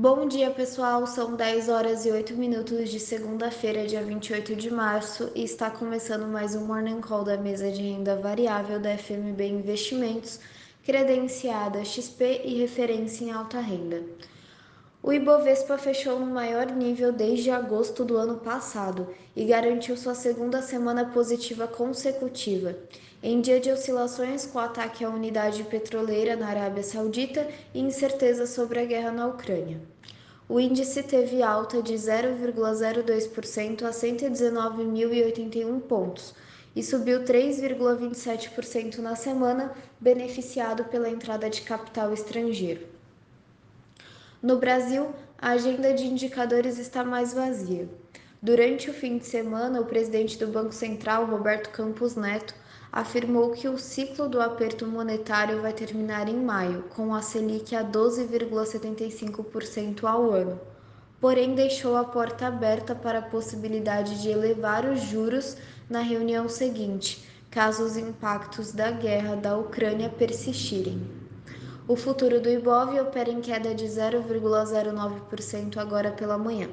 Bom dia, pessoal. São 10 horas e 8 minutos de segunda-feira, dia 28 de março, e está começando mais um Morning Call da mesa de renda variável da FMB Investimentos, credenciada XP e referência em alta renda. O Ibovespa fechou no maior nível desde agosto do ano passado e garantiu sua segunda semana positiva consecutiva. Em dia de oscilações com o ataque à unidade petroleira na Arábia Saudita e incerteza sobre a guerra na Ucrânia. O índice teve alta de 0,02% a 119.081 pontos e subiu 3,27% na semana, beneficiado pela entrada de capital estrangeiro. No Brasil, a agenda de indicadores está mais vazia. Durante o fim de semana, o presidente do Banco Central, Roberto Campos Neto, afirmou que o ciclo do aperto monetário vai terminar em maio, com a Selic a 12,75% ao ano. Porém, deixou a porta aberta para a possibilidade de elevar os juros na reunião seguinte, caso os impactos da guerra da Ucrânia persistirem. O futuro do Ibov opera em queda de 0,09% agora pela manhã.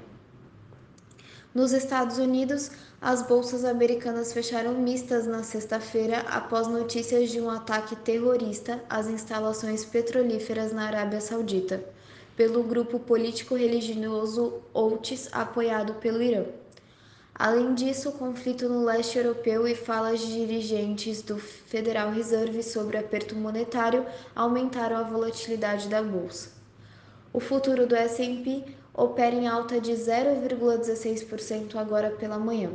Nos Estados Unidos, as bolsas americanas fecharam mistas na sexta-feira após notícias de um ataque terrorista às instalações petrolíferas na Arábia Saudita, pelo grupo político-religioso Houthis apoiado pelo Irã. Além disso, o conflito no leste europeu e falas de dirigentes do Federal Reserve sobre aperto monetário aumentaram a volatilidade da bolsa. O futuro do S&P opera em alta de 0,16% agora pela manhã.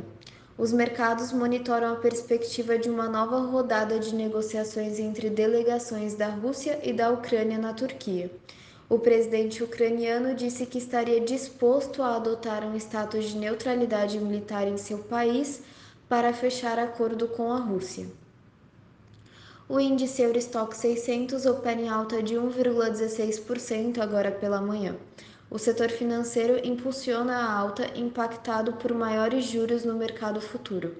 Os mercados monitoram a perspectiva de uma nova rodada de negociações entre delegações da Rússia e da Ucrânia na Turquia. O presidente ucraniano disse que estaria disposto a adotar um status de neutralidade militar em seu país para fechar acordo com a Rússia. O índice Eurostock 600 opera em alta de 1,16% agora pela manhã. O setor financeiro impulsiona a alta, impactado por maiores juros no mercado futuro.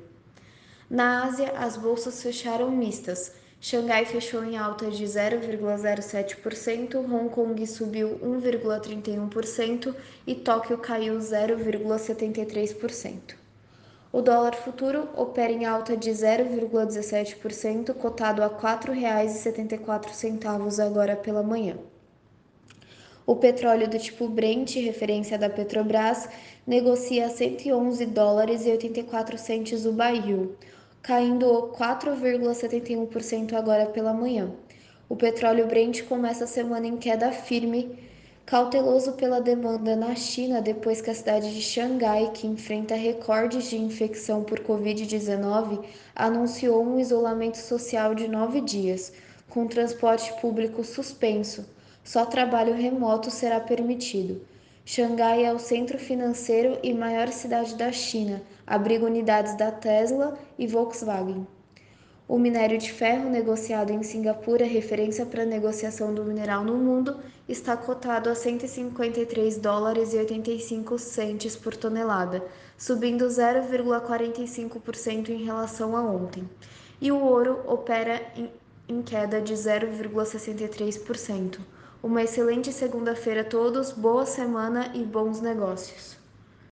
Na Ásia, as bolsas fecharam mistas. Xangai fechou em alta de 0,07%, Hong Kong subiu 1,31% e Tóquio caiu 0,73%. O dólar futuro opera em alta de 0,17%, cotado a R$ 4,74 agora pela manhã. O petróleo do tipo Brent, referência da Petrobras, negocia a 111 dólares e 84 centes o barril, caindo 4,71% agora pela manhã. O petróleo Brent começa a semana em queda firme, cauteloso pela demanda na China depois que a cidade de Xangai, que enfrenta recordes de infecção por Covid-19, anunciou um isolamento social de nove dias, com transporte público suspenso só trabalho remoto será permitido. Xangai é o centro financeiro e maior cidade da China, abriga unidades da Tesla e Volkswagen. O minério de ferro negociado em Singapura, referência para a negociação do mineral no mundo, está cotado a 153 dólares e 85 centes por tonelada, subindo 0,45% em relação a ontem. E o ouro opera em, em queda de 0,63%. Uma excelente segunda-feira a todos, boa semana e bons negócios.